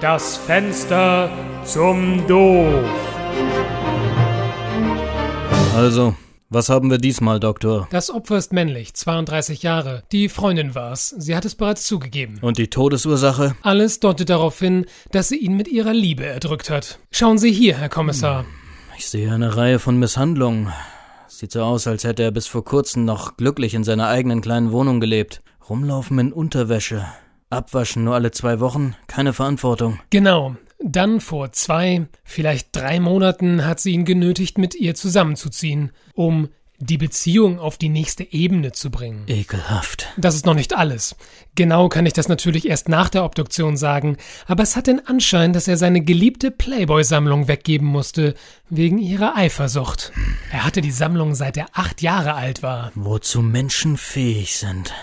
Das Fenster zum Doof. Also, was haben wir diesmal, Doktor? Das Opfer ist männlich, 32 Jahre. Die Freundin war's. Sie hat es bereits zugegeben. Und die Todesursache? Alles deutet darauf hin, dass sie ihn mit ihrer Liebe erdrückt hat. Schauen Sie hier, Herr Kommissar. Ich sehe eine Reihe von Misshandlungen. Sieht so aus, als hätte er bis vor kurzem noch glücklich in seiner eigenen kleinen Wohnung gelebt. Rumlaufen in Unterwäsche. Abwaschen nur alle zwei Wochen. Keine Verantwortung. Genau. Dann vor zwei, vielleicht drei Monaten hat sie ihn genötigt, mit ihr zusammenzuziehen, um die Beziehung auf die nächste Ebene zu bringen. Ekelhaft. Das ist noch nicht alles. Genau kann ich das natürlich erst nach der Obduktion sagen, aber es hat den Anschein, dass er seine geliebte Playboy-Sammlung weggeben musste, wegen ihrer Eifersucht. Er hatte die Sammlung seit er acht Jahre alt war. Wozu Menschen fähig sind.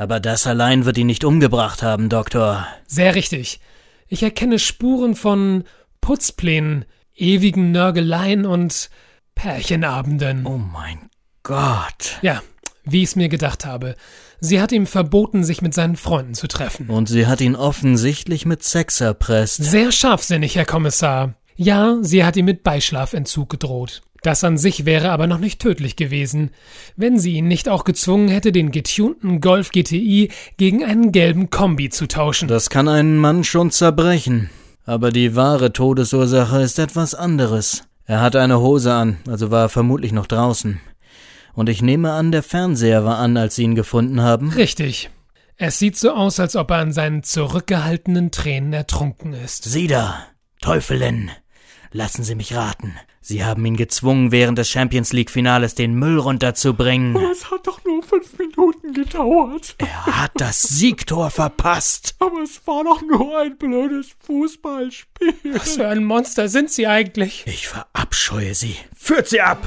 Aber das allein wird ihn nicht umgebracht haben, Doktor. Sehr richtig. Ich erkenne Spuren von Putzplänen, ewigen Nörgeleien und Pärchenabenden. Oh mein Gott. Ja, wie ich es mir gedacht habe. Sie hat ihm verboten, sich mit seinen Freunden zu treffen. Und sie hat ihn offensichtlich mit Sex erpresst. Sehr scharfsinnig, Herr Kommissar. Ja, sie hat ihm mit Beischlafentzug gedroht. Das an sich wäre aber noch nicht tödlich gewesen, wenn sie ihn nicht auch gezwungen hätte, den getunten Golf GTI gegen einen gelben Kombi zu tauschen. Das kann einen Mann schon zerbrechen. Aber die wahre Todesursache ist etwas anderes. Er hatte eine Hose an, also war er vermutlich noch draußen. Und ich nehme an, der Fernseher war an, als sie ihn gefunden haben. Richtig. Es sieht so aus, als ob er an seinen zurückgehaltenen Tränen ertrunken ist. Sie da, Teufelin. Lassen Sie mich raten. Sie haben ihn gezwungen, während des Champions League Finales den Müll runterzubringen. Es hat doch nur fünf Minuten gedauert. Er hat das Siegtor verpasst. Aber es war doch nur ein blödes Fußballspiel. Was für ein Monster sind Sie eigentlich? Ich verabscheue Sie. Führt sie ab!